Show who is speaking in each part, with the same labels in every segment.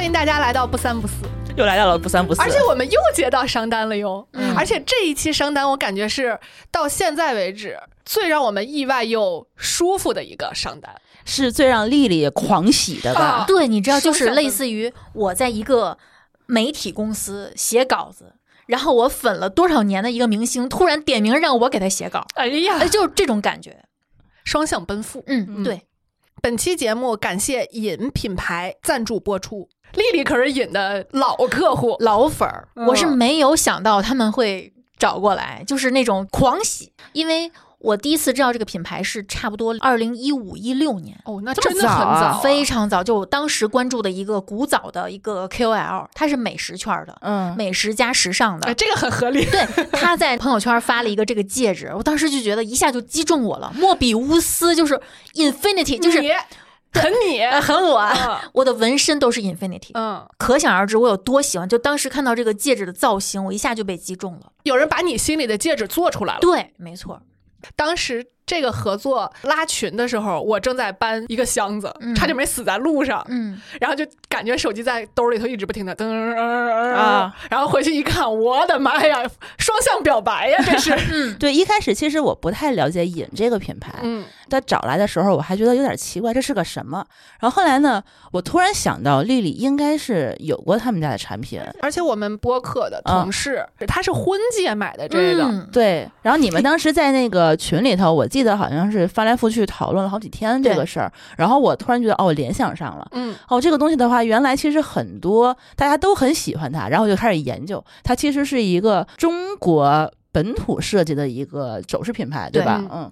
Speaker 1: 欢迎大家来到不三不四，
Speaker 2: 又来到了不三不四，
Speaker 1: 而且我们又接到商单了哟。
Speaker 3: 嗯
Speaker 1: 而且这一期商单，我感觉是到现在为止最让我们意外又舒服的一个商单。
Speaker 2: 是最让丽丽狂喜的吧？
Speaker 1: 啊
Speaker 3: 对，你知道，就是类似于我在一个媒体公司写稿子，然后我粉了多少年的一个明星，突然点名让我给他写稿，
Speaker 1: 哎呀
Speaker 3: 哎，，就是这种感觉。
Speaker 1: 双向奔赴。
Speaker 3: 嗯，
Speaker 2: 嗯
Speaker 3: 对，
Speaker 1: 本期节目感谢尹品牌赞助播出。丽丽可是引的老客户，
Speaker 3: 老粉儿，
Speaker 1: 嗯
Speaker 3: 我是没有想到他们会找过来，就是那种狂喜，因为我第一次知道这个品牌是差不多二零一五一六年。
Speaker 1: 哦，那真的很
Speaker 2: 早
Speaker 3: 非常早，就我当时关注的一个古早的一个 KOL，他是美食圈的，
Speaker 2: 嗯，
Speaker 3: 美食加时尚的
Speaker 1: 哎，，这个很合理。
Speaker 3: 对，他在朋友圈发了一个这个戒指，我当时就觉得一下就击中我了。莫比乌斯就是 infinity，就是
Speaker 1: 你很你，
Speaker 3: 呃很我 我的纹身都是 infinity，
Speaker 1: 嗯，
Speaker 3: 可想而知我有多喜欢。就当时看到这个戒指的造型，我一下就被击中了。
Speaker 1: 有人把你心里的戒指做出来了。
Speaker 3: 对，没错，
Speaker 1: 当时这个合作拉群的时候，我正在搬一个箱子，
Speaker 3: 嗯。
Speaker 1: 差点没死在路上，
Speaker 3: 嗯，
Speaker 1: 然后就感觉手机在兜里头一直不停的噔噔噔
Speaker 2: 啊，
Speaker 1: 然后回去一看，我的妈呀，双向表白呀，这是，
Speaker 3: 嗯，
Speaker 2: 对，一开始其实我不太了解尹这个品牌，
Speaker 1: 嗯。
Speaker 2: 他找来的时候我还觉得有点奇怪，这是个什么？然后后来呢，我突然想到丽丽应该是有过他们家的产品，
Speaker 1: 而且我们播客的同事，他是婚戒买的这个，
Speaker 3: 嗯，
Speaker 2: 对。然后你们 当时在那个群里头，我记得好像是翻来覆去讨论了好几天这个事儿，然后我突然觉得哦，我联想上了。
Speaker 1: 嗯
Speaker 2: 哦，这个东西的话，原来其实很多大家都很喜欢它，然后我就开始研究，它其实是一个中国本土设计的一个首饰品牌，对
Speaker 3: 对
Speaker 2: 吧？嗯。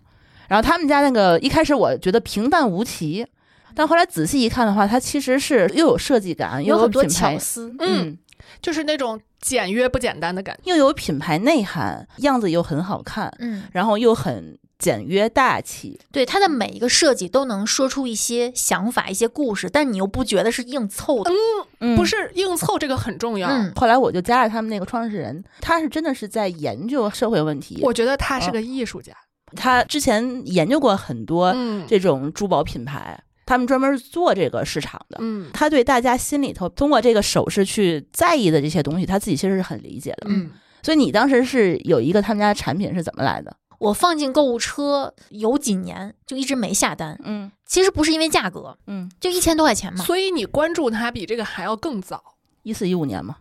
Speaker 2: 然后他们家那个一开始我觉得平淡无奇，但后来仔细一看的话，它其实是又有设计感，又
Speaker 3: 有很多巧，思。
Speaker 1: 嗯，
Speaker 2: 嗯，
Speaker 1: 就是那种简约不简单的感觉。
Speaker 2: 又有品牌内涵，样子又很好看，
Speaker 3: 嗯，
Speaker 2: 然后又很简约大气。
Speaker 3: 对，它的每一个设计都能说出一些想法、一些故事，但你又不觉得是硬凑的。
Speaker 2: 嗯
Speaker 1: 不。是硬凑，这个很重要。
Speaker 3: 嗯，
Speaker 2: 后来我就加了他们那个创始人，他是真的是在研究社会问题。
Speaker 1: 我觉得他是个艺术家。
Speaker 2: 他之前研究过很多
Speaker 1: 嗯
Speaker 2: 这种珠宝品牌，他们专门做这个市场的。
Speaker 1: 嗯
Speaker 2: 他对大家心里头通过这个首饰去在意的这些东西，他自己其实是很理解的。
Speaker 1: 嗯，
Speaker 2: 所以你当时是有一个他们家的产品是怎么来的？
Speaker 3: 我放进购物车有几年，就一直没下单。
Speaker 2: 嗯
Speaker 3: 其实不是因为价格，
Speaker 2: 嗯，
Speaker 3: 就一千多块钱嘛。
Speaker 1: 所以你关注它比这个还要更早。
Speaker 2: 一四一五年嘛。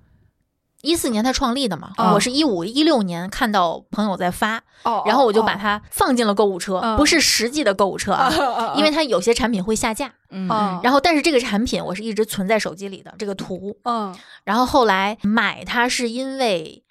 Speaker 3: 一四年他创立的嘛，
Speaker 1: 啊
Speaker 3: 我是一五一六年看到朋友在发，
Speaker 1: 哦
Speaker 3: 然后我就把它放进了购物车，
Speaker 1: 嗯
Speaker 3: 不是实际的购物车啊，
Speaker 1: 啊
Speaker 3: 因为它有些产品会下架。
Speaker 2: 嗯
Speaker 1: 啊
Speaker 3: 然后，但是这个产品我是一直存在手机里的这个图。
Speaker 1: 嗯
Speaker 3: 然后后来买它是因为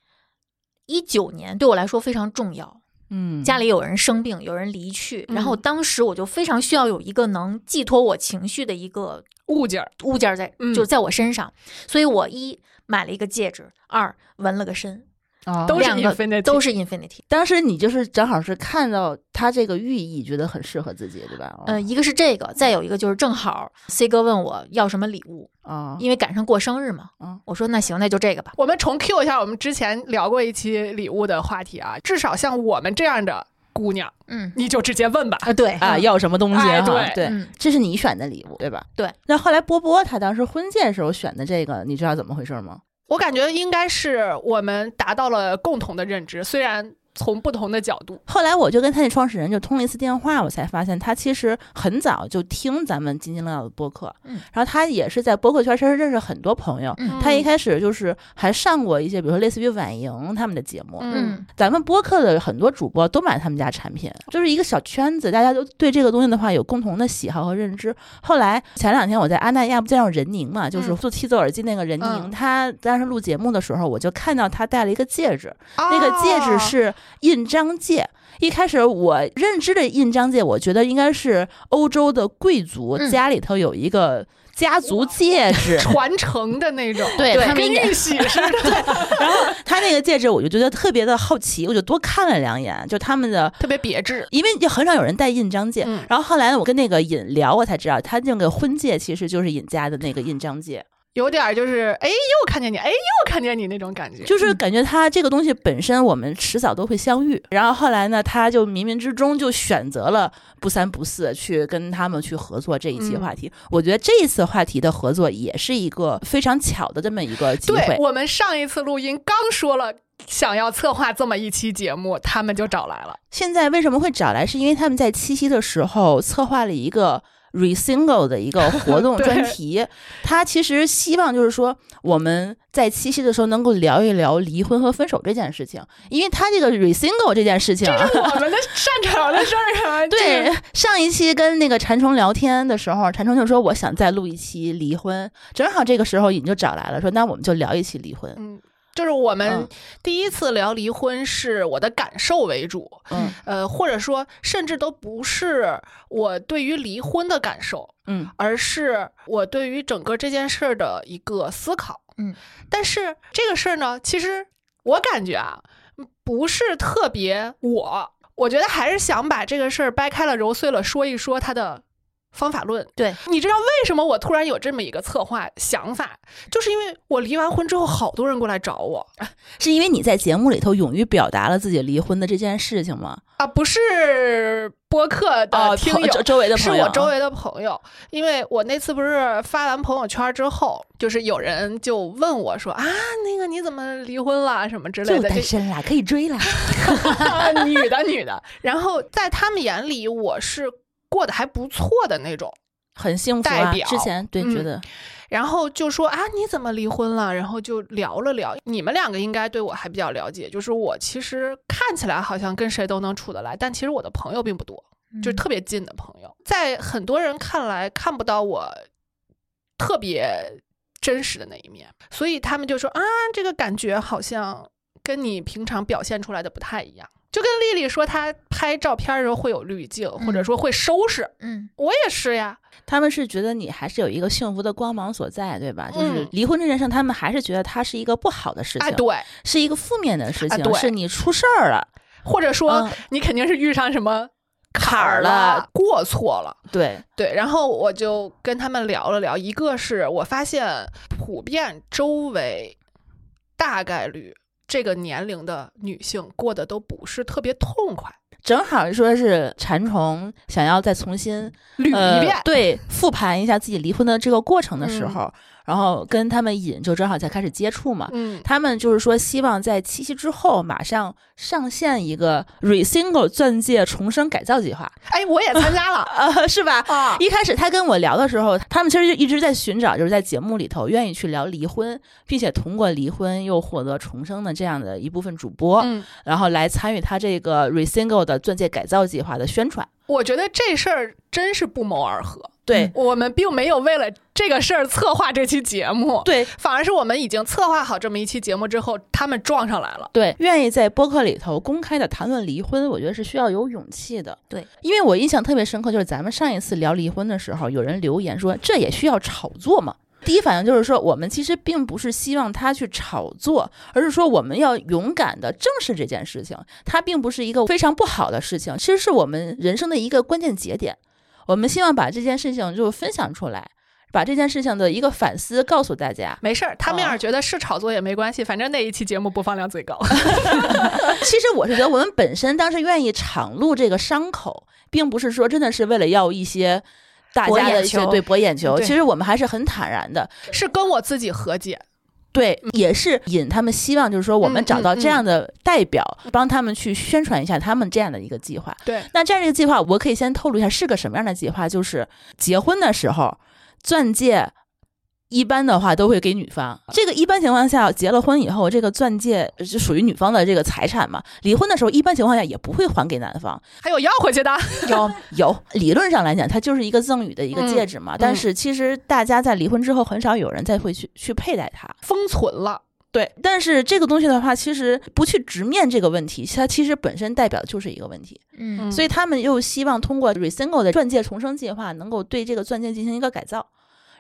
Speaker 3: 一九年对我来说非常重要，
Speaker 2: 嗯，
Speaker 3: 家里有人生病，有人离去，
Speaker 1: 嗯
Speaker 3: 然后当时我就非常需要有一个能寄托我情绪的一个
Speaker 1: 物件儿，
Speaker 3: 物件在，
Speaker 1: 嗯。
Speaker 3: 就在我身上，所以我一买了一个戒指，二纹了个身，
Speaker 2: 哦
Speaker 1: 都是
Speaker 3: 两个
Speaker 1: infinity
Speaker 3: 都是 infinity。
Speaker 2: 当时你就是正好是看到它这个寓意，觉得很适合自己，对吧？嗯
Speaker 3: 呃，一个是这个，再有一个就是正好 C 哥问我要什么礼物，
Speaker 2: 啊，
Speaker 3: 因为赶上过生日嘛，
Speaker 2: 嗯
Speaker 3: 我说那行，那就这个吧。
Speaker 1: 我们重 Q 一下我们之前聊过一期礼物的话题啊，至少像我们这样的姑娘，
Speaker 3: 嗯
Speaker 1: 你就直接问吧。
Speaker 3: 啊，对
Speaker 2: 啊，要什么东西哈？
Speaker 1: 哎对
Speaker 2: 对，
Speaker 3: 嗯
Speaker 2: 这是你选的礼物，对吧？
Speaker 3: 对。
Speaker 2: 那后来波波他当时婚戒时候选的这个，你知道怎么回事吗？
Speaker 1: 我感觉应该是我们达到了共同的认知，虽然从不同的角度。
Speaker 2: 后来我就跟他那创始人就通了一次电话，我才发现他其实很早就听咱们津津乐道的播客，
Speaker 3: 嗯
Speaker 2: 然后他也是在播客圈其实认识很多朋友。
Speaker 3: 嗯
Speaker 2: 他一开始就是还上过一些，比如说类似于婉莹他们的节目。
Speaker 3: 嗯
Speaker 2: 咱们播客的很多主播都买他们家产品，就是一个小圈子，大家都对这个东西的话有共同的喜好和认知。后来前两天我在阿那亚不见到任宁嘛，就是
Speaker 1: 嗯
Speaker 2: 做七奏耳机那个任宁，
Speaker 1: 嗯
Speaker 2: 他当时录节目的时候，我就看到他戴了一个戒指，那个戒指
Speaker 1: 哦
Speaker 2: 是印章戒。一开始我认知的印章戒，我觉得应该是欧洲的贵族
Speaker 3: 嗯
Speaker 2: 家里头有一个家族戒指，
Speaker 1: 传承的那种，
Speaker 2: 对他们
Speaker 1: 跟玉玺似的，
Speaker 2: 然后他那个戒指我就觉得特别的好奇，我就多看了两眼，就他们的。
Speaker 1: 特别别致。
Speaker 2: 因为就很少有人戴印章戒，
Speaker 1: 嗯
Speaker 2: 然后后来我跟那个尹聊，我才知道他那个婚戒其实就是尹家的那个印章戒。
Speaker 1: 有点儿就是哎又看见你，哎又看见你那种感觉。
Speaker 2: 就是感觉他这个东西本身我们迟早都会相遇，然后后来呢，他就冥冥之中就选择了不三不四去跟他们去合作这一期
Speaker 1: 嗯
Speaker 2: 话题。我觉得这一次话题的合作也是一个非常巧的这么一个机会。
Speaker 1: 对我们上一次录音刚说了想要策划这么一期节目，他们就找来了。
Speaker 2: 现在为什么会找来？是因为他们在七夕的时候策划了一个 resingle 的一个 活动专题。他其实希望就是说，我们在七夕的时候能够聊一聊离婚和分手这件事情，因为他这个 resingle 这件事情啊。
Speaker 1: 我们的 擅长的事儿啊，
Speaker 2: 对，上一期跟那个馋虫聊天的时候，馋虫就说我想再录一期离婚，正好这个时候你就找来了，说那我们就聊一期离婚。
Speaker 1: 嗯，就是我们
Speaker 2: 嗯
Speaker 1: 第一次聊离婚是我的感受为主，
Speaker 2: 嗯
Speaker 1: 呃，或者说甚至都不是我对于离婚的感受，
Speaker 2: 嗯
Speaker 1: 而是我对于整个这件事儿的一个思考。
Speaker 3: 嗯，
Speaker 1: 但是这个事儿呢，其实我感觉啊，不是特别我，我觉得还是想把这个事儿掰开了揉碎了说一说它的。方法论，
Speaker 3: 对，
Speaker 1: 你知道为什么我突然有这么一个策划想法，就是因为我离完婚之后，好多人过来找我。
Speaker 2: 是因为你在节目里头勇于表达了自己离婚的这件事情吗？
Speaker 1: 啊，不是播客的听友，
Speaker 2: 朋周周围的
Speaker 1: 是
Speaker 2: 朋友。
Speaker 1: 是，我周围的朋友，因为我那次不是发完朋友圈之后，就是有人就问我说啊，那个你怎么离婚了？什么之类
Speaker 2: 就
Speaker 1: 的，
Speaker 2: 单身啦，可以追啦。
Speaker 1: 这 女的女的。然后在他们眼里，我是过得还不错的那种，
Speaker 2: 很幸福啊！
Speaker 1: 代表
Speaker 2: 之前对、
Speaker 1: 嗯
Speaker 2: 觉得
Speaker 1: 然后就说啊你怎么离婚了？然后就聊了聊，你们两个应该对我还比较了解，就是我其实看起来好像跟谁都能处得来，但其实我的朋友并不多。就是特别近的朋友，在很多人看来看不到我特别真实的那一面，所以他们就说啊，这个感觉好像跟你平常表现出来的不太一样。就跟丽丽说，她拍照片的时候会有滤镜，或者说会收拾，
Speaker 3: 嗯
Speaker 1: 我也是呀。
Speaker 2: 他们是觉得你还是有一个幸福的光芒所在，对吧？就是
Speaker 1: 嗯
Speaker 2: 离婚这件事，他们还是觉得它是一个不好的事情，
Speaker 1: 哎，对，
Speaker 2: 是一个负面的事情，
Speaker 1: 啊对
Speaker 2: 是你出事儿了。
Speaker 1: 或者说、
Speaker 2: 嗯
Speaker 1: 你肯定是遇上什么
Speaker 2: 坎儿
Speaker 1: 儿
Speaker 2: 了，
Speaker 1: 过错了。
Speaker 2: 对，
Speaker 1: 对，然后我就跟他们聊了聊，一个是我发现普遍周围大概率这个年龄的女性过得都不是特别痛快，
Speaker 2: 正好说是馋虫想要再重新
Speaker 1: 捋
Speaker 2: 呃
Speaker 1: 一遍。
Speaker 2: 对，复盘一下自己离婚的这个过程的时
Speaker 1: 嗯
Speaker 2: 候，然后跟他们引就正好才开始接触嘛。
Speaker 1: 嗯，
Speaker 2: 他们就是说，希望在七夕之后马上上线一个 Resingle 钻戒重生改造计划，
Speaker 1: 哎，我也参加了
Speaker 2: 呃，是吧？
Speaker 1: 啊，
Speaker 2: 一开始他跟我聊的时候，他们其实就一直在寻找，就是在节目里头愿意去聊离婚，并且通过离婚又获得重生的这样的一部分主播，
Speaker 1: 嗯，
Speaker 2: 然后来参与他这个 Resingle 的钻戒改造计划的宣传。
Speaker 1: 我觉得这事儿真是不谋而合。
Speaker 2: 对、
Speaker 1: 我们并没有为了这个事儿策划这期节目，
Speaker 2: 对
Speaker 1: 反而是我们已经策划好这么一期节目之后，他们撞上来了。
Speaker 2: 对，愿意在播客里头公开的谈论离婚，我觉得是需要有勇气的。
Speaker 3: 对，
Speaker 2: 因为我印象特别深刻，就是咱们上一次聊离婚的时候，有人留言说这也需要炒作嘛？第一反应就是说，我们其实并不是希望他去炒作，而是说我们要勇敢的正视这件事情，它并不是一个非常不好的事情，其实是我们人生的一个关键节点。我们希望把这件事情就分享出来，把这件事情的一个反思告诉大家。
Speaker 1: 没事儿，他们要
Speaker 2: 哦
Speaker 1: 是觉得是炒作也没关系，反正那一期节目播放量最高。
Speaker 2: 其实我是觉得，我们本身当时愿意敞露这个伤口，并不是说真的是为了要一些大家的一些
Speaker 3: 球
Speaker 2: 对博眼球。
Speaker 1: 对
Speaker 2: 其实我们还是很坦然的，
Speaker 1: 是跟我自己和解。
Speaker 2: 对，也是引他们希望，就是说我们
Speaker 1: 嗯
Speaker 2: 找到
Speaker 1: 嗯
Speaker 2: 这样的代表，帮他们去宣传一下他们这样的一个计划。
Speaker 1: 对，
Speaker 2: 那这样的一个计划，我可以先透露一下是个什么样的计划，就是结婚的时候，钻戒一般的话都会给女方。这个一般情况下，结了婚以后，这个钻戒就属于女方的这个财产嘛。离婚的时候，一般情况下也不会还给男方。
Speaker 1: 还有要回去的，
Speaker 2: 有有，理论上来讲，它就是一个赠与的一个戒指嘛。但是其实大家在离婚之后，很少有人再会去去佩戴它。
Speaker 1: 封存了。
Speaker 2: 对，但是这个东西的话，其实不去直面这个问题，它其实本身代表的就是一个问题。
Speaker 3: 嗯
Speaker 2: 所以他们又希望通过 Resingle 的钻戒重生计划，能够对这个钻戒进行一个改造。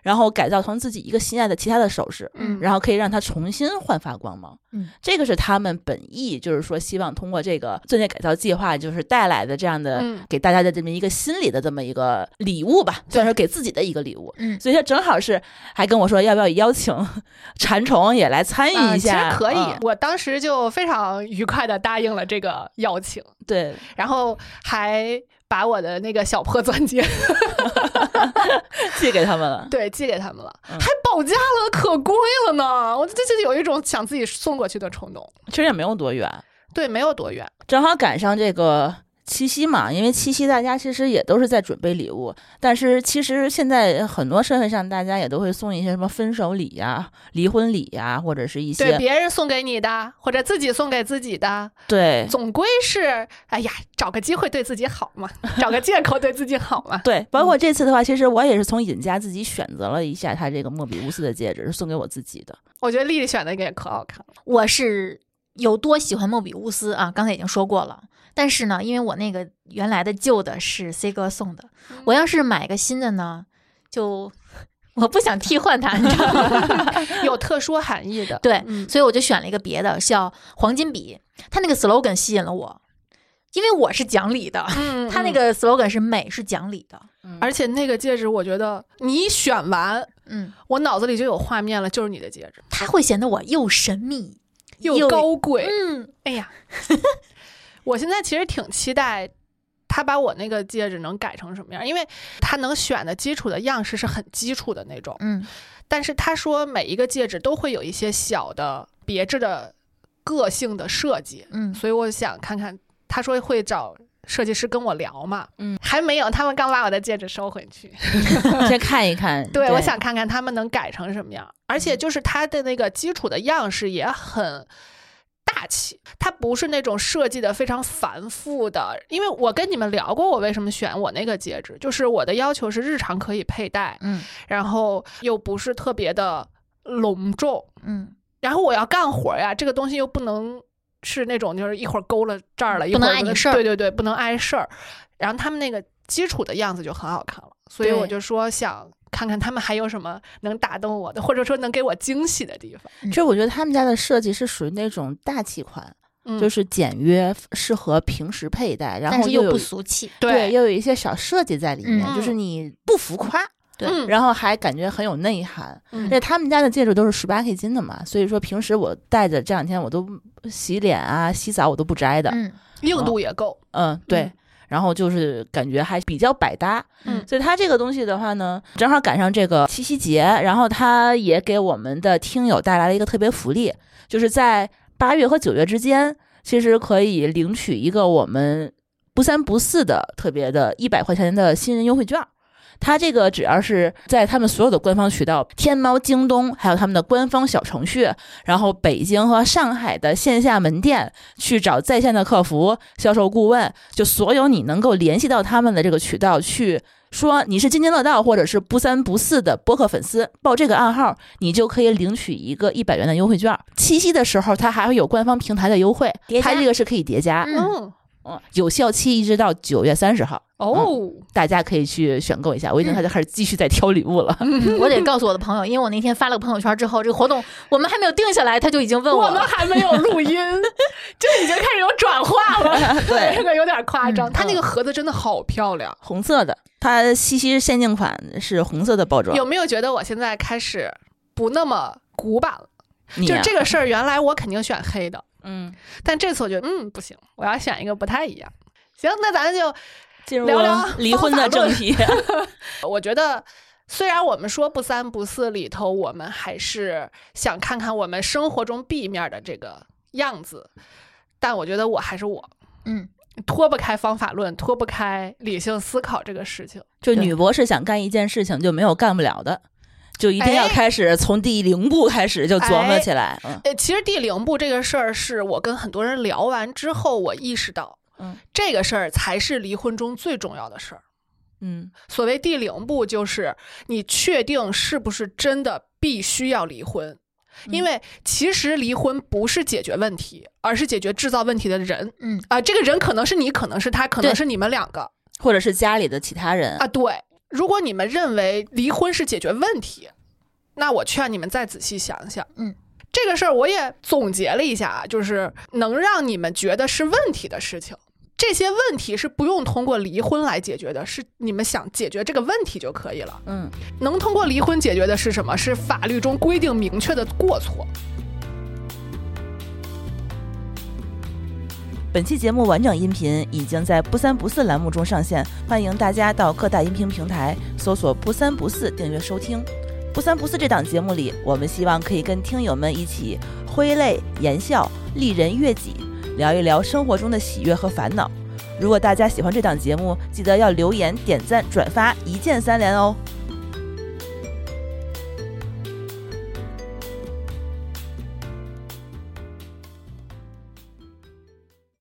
Speaker 2: 然后改造成自己一个心爱的其他的首饰，
Speaker 1: 嗯
Speaker 2: 然后可以让它重新焕发光芒。
Speaker 3: 嗯，
Speaker 2: 这个是他们本意，就是说希望通过这个钻戒改造计划，就是带来的这样的、
Speaker 1: 嗯
Speaker 2: 给大家的这么一个心理的这么一个礼物吧，算是给自己的一个礼物。
Speaker 3: 嗯
Speaker 2: 所以他正好是还跟我说，要不要邀请 馋虫也来参与
Speaker 1: 啊
Speaker 2: 一下？
Speaker 1: 其实可以，
Speaker 2: 嗯
Speaker 1: 我当时就非常愉快的答应了这个邀请，
Speaker 2: 对，
Speaker 1: 然后还把我的那个小破钻戒
Speaker 2: 寄给他们了。
Speaker 1: 对寄给他们了，
Speaker 2: 嗯
Speaker 1: 还保价了，可贵了呢！我这就有一种想自己送过去的冲动。
Speaker 2: 其实也没有多远，
Speaker 1: 对，没有多远。
Speaker 2: 正好赶上这个七夕嘛，因为七夕大家其实也都是在准备礼物，但是其实现在很多社会上大家也都会送一些什么分手礼呀、离婚礼呀，或者是一些
Speaker 1: 对
Speaker 2: 些
Speaker 1: 别人送给你的，或者自己送给自己的，
Speaker 2: 对
Speaker 1: 总归是哎呀，找个机会对自己好嘛，找个借口对自己好嘛。
Speaker 2: 对，包括这次的话，其实我也是从尹家自己选择了一下他这个莫比乌斯的戒指，是送给我自己的。
Speaker 1: 我觉得丽丽选的那个也可好看了。
Speaker 3: 我是有多喜欢莫比乌斯啊，刚才已经说过了。但是呢，因为我那个原来的旧的是 C 哥送的，我要是买个新的呢，就我不想替换它，你知道吗？
Speaker 1: 有特殊含义的。
Speaker 3: 对，
Speaker 1: 嗯
Speaker 3: 所以我就选了一个别的，叫黄金比。它那个 slogan 吸引了我，因为我是讲理的，
Speaker 1: 嗯，
Speaker 3: 它那个 slogan 是美是讲理的。
Speaker 1: 而且那个戒指，我觉得你选完，
Speaker 3: 嗯，
Speaker 1: 我脑子里就有画面了，就是你的戒指，
Speaker 3: 它会显得我又神秘
Speaker 1: 又高贵。
Speaker 3: 嗯，
Speaker 1: 哎呀，我现在其实挺期待他把我那个戒指能改成什么样，因为他能选的基础的样式是很基础的那种，
Speaker 3: 嗯
Speaker 1: 但是他说每一个戒指都会有一些小的别致的个性的设计，
Speaker 3: 嗯
Speaker 1: 所以我想看看，他说会找。设计师跟我聊嘛，
Speaker 2: 嗯，
Speaker 1: 还没有，他们刚把我的戒指收回去。
Speaker 2: 先看一看。
Speaker 1: 对，我想看看他们能改成什么样，而且就是他的那个基础的样式也很大气，它不是那种设计的非常繁复的。因为我跟你们聊过，我为什么选我那个戒指，就是我的要求是日常可以佩戴，
Speaker 3: 嗯。
Speaker 1: 然后又不是特别的隆重，
Speaker 3: 嗯，
Speaker 1: 然后我要干活呀，这个东西又不能是那种就是一会儿勾了这儿了，一
Speaker 3: 不能碍你事儿。
Speaker 1: 对对对，不能碍事儿。然后他们那个基础的样子就很好看了，所以我就说想看看他们还有什么能打动我的，或者说能给我惊喜的地方。
Speaker 2: 其实我觉得他们家的设计是属于那种大气款，
Speaker 1: 嗯，
Speaker 2: 就是简约，适合平时佩戴，然
Speaker 3: 但是又不俗气。
Speaker 2: 对，又有一些小设计在里面，
Speaker 1: 嗯
Speaker 2: 就是你不浮夸，
Speaker 3: 对
Speaker 1: 嗯
Speaker 2: 然后还感觉很有内涵。
Speaker 1: 嗯
Speaker 2: 而且他们家的戒指都是十八 K 金的嘛，所以说平时我戴着这两天我都洗脸啊、洗澡我都不摘的。
Speaker 3: 嗯
Speaker 1: 硬度也够。
Speaker 2: 嗯，对。
Speaker 1: 嗯
Speaker 2: 然后就是感觉还比较百搭，
Speaker 1: 嗯
Speaker 2: 所以它这个东西的话呢，正好赶上这个七夕节，然后它也给我们的听友带来了一个特别福利，就是在八月和九月之间，其实可以领取一个我们不三不四的特别的一百块钱的新人优惠券儿。它这个只要是在他们所有的官方渠道，天猫、京东，还有他们的官方小程序，然后北京和上海的线下门店去找在线的客服、销售顾问，就所有你能够联系到他们的这个渠道去。说你是津津乐道或者是不三不四的播客粉丝，报这个暗号，你就可以领取一个一百元的优惠券。七夕的时候，它还会有官方平台的优惠，
Speaker 3: 叠加
Speaker 2: 它这个是可以叠加，
Speaker 3: 嗯
Speaker 1: 嗯，
Speaker 2: 嗯，有效期一直到九月三十号，
Speaker 1: 哦，
Speaker 2: 大家可以去选购一下。我已经开始开始继续在挑礼物了。
Speaker 3: 我得告诉我的朋友，因为我那天发了个朋友圈之后，这个活动我们还没有定下来，他就已经问
Speaker 1: 我们
Speaker 3: 了。
Speaker 1: 还没有录音，就已经开始有转化了，
Speaker 2: 对
Speaker 1: 这个有点夸张。
Speaker 3: 嗯
Speaker 1: 它那个盒子真的好漂亮，
Speaker 2: 红色的，它西西限定款是红色的包装。
Speaker 1: 有没有觉得我现在开始不那么古板了？
Speaker 2: 啊
Speaker 1: 就这个事儿，原来我肯定选黑的，
Speaker 2: 嗯，
Speaker 1: 但这次我觉得，嗯，不行，我要选一个不太一样。行，那咱就
Speaker 2: 进入
Speaker 1: 聊聊
Speaker 2: 离婚的正题。
Speaker 1: 我觉得，虽然我们说不三不四里头，我们还是想看看我们生活中 B 面的这个样子，但我觉得我还是我，
Speaker 3: 嗯，
Speaker 1: 脱不开方法论，脱不开理性思考这个事情。
Speaker 2: 就女博士想干一件事情，就没有干不了的，就一定要
Speaker 1: 哎
Speaker 2: 开始从第零步开始就琢磨起来。嗯
Speaker 1: 呃，其实第零步这个事儿，是我跟很多人聊完之后，我意识到，
Speaker 2: 嗯
Speaker 1: 这个事儿才是离婚中最重要的事儿。
Speaker 2: 嗯
Speaker 1: 所谓第零步，就是你确定是不是真的必须要离婚。因为其实离婚不是解决问题，而是解决制造问题的人。
Speaker 3: 嗯
Speaker 1: 啊、这个人可能是你，可能是他，可能是你们两个
Speaker 2: 或者是家里的其他人。
Speaker 1: 啊。对，如果你们认为离婚是解决问题，那我劝你们再仔细想想。
Speaker 3: 嗯，
Speaker 1: 这个事儿我也总结了一下啊，就是能让你们觉得是问题的事情，这些问题是不用通过离婚来解决的，是你们想解决这个问题就可以了。
Speaker 2: 嗯，
Speaker 1: 能通过离婚解决的是什么？是法律中规定明确的过错。
Speaker 2: 本期节目完整音频已经在“不三不四”栏目中上线，欢迎大家到各大音频平台搜索“不三不四”订阅收听。“不三不四”这档节目里，我们希望可以跟听友们一起挥泪言笑、利人悦己，聊一聊生活中的喜悦和烦恼。如果大家喜欢这档节目，记得要留言、点赞、转发，一键三连哦！